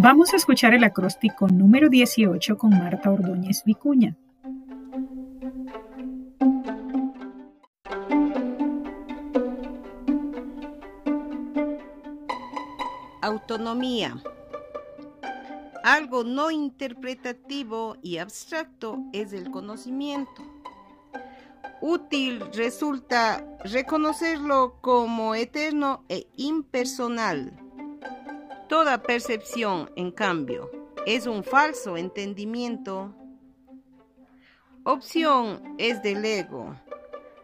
Vamos a escuchar el acróstico número 18 con Marta Ordóñez Vicuña. Autonomía. Algo no interpretativo y abstracto es el conocimiento. Útil resulta reconocerlo como eterno e impersonal. Toda percepción, en cambio, es un falso entendimiento. Opción es del ego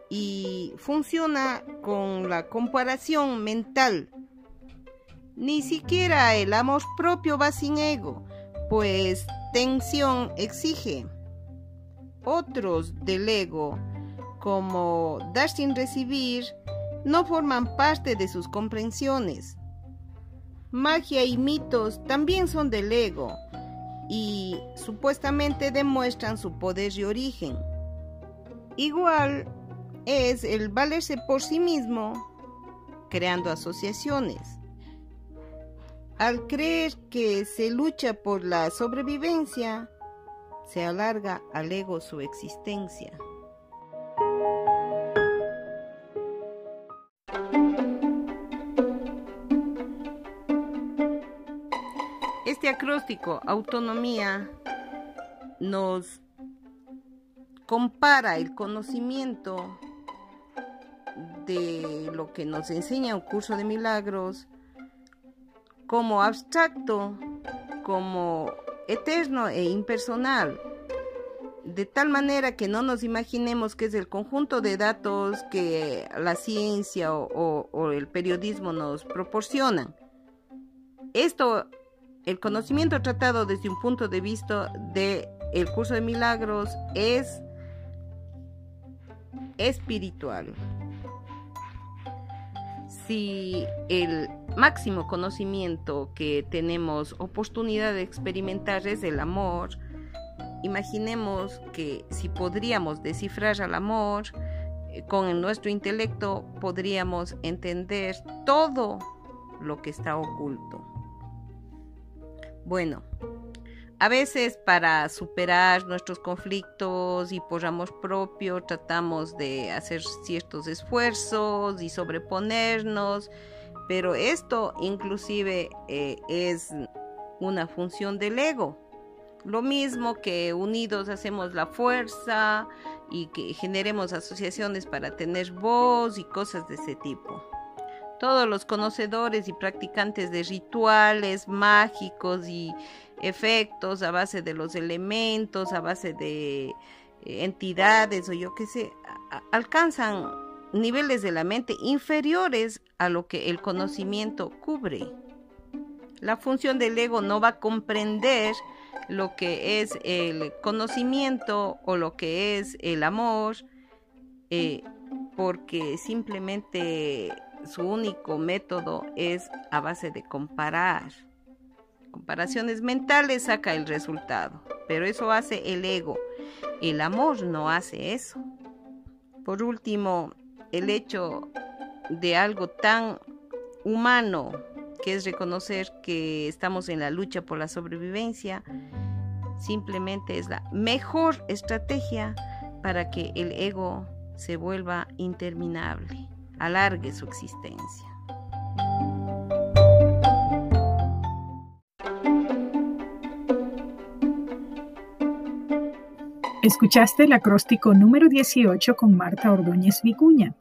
y funciona con la comparación mental. Ni siquiera el amor propio va sin ego, pues tensión exige. Otros del ego, como dar sin recibir, no forman parte de sus comprensiones. Magia y mitos también son del ego y supuestamente demuestran su poder y origen. Igual es el valerse por sí mismo creando asociaciones. Al creer que se lucha por la sobrevivencia, se alarga al ego su existencia. Este acróstico, autonomía, nos compara el conocimiento de lo que nos enseña un curso de milagros como abstracto, como eterno e impersonal, de tal manera que no nos imaginemos que es el conjunto de datos que la ciencia o, el periodismo nos proporcionan. Esto, el conocimiento tratado desde un punto de vista de curso de milagros es espiritual. Si el máximo conocimiento que tenemos oportunidad de experimentar es el amor, imaginemos que si podríamos descifrar al amor, eh, con nuestro intelecto podríamos entender todo lo que está oculto. Bueno, a veces para superar nuestros conflictos y por amor propio tratamos de hacer ciertos esfuerzos y sobreponernos, pero esto inclusive eh, es una función del ego. Lo mismo que unidos hacemos la fuerza y que generemos asociaciones para tener voz y cosas de ese tipo. Todos los conocedores y practicantes de rituales mágicos y efectos a base de los elementos, a base de eh, entidades o yo qué sé, alcanzan niveles de la mente inferiores a lo que el conocimiento cubre. La función del ego no va a comprender lo que es el conocimiento o lo que es el amor, eh, porque simplemente su único método es a base de comparar. Comparaciones mentales saca el resultado, pero eso hace el ego. El amor no hace eso. Por último, el hecho de algo tan humano que es reconocer que estamos en la lucha por la sobrevivencia, simplemente es la mejor estrategia para que el ego se vuelva interminable, alargue su existencia. Escuchaste el acróstico número 18 con Marta Ordóñez Vicuña.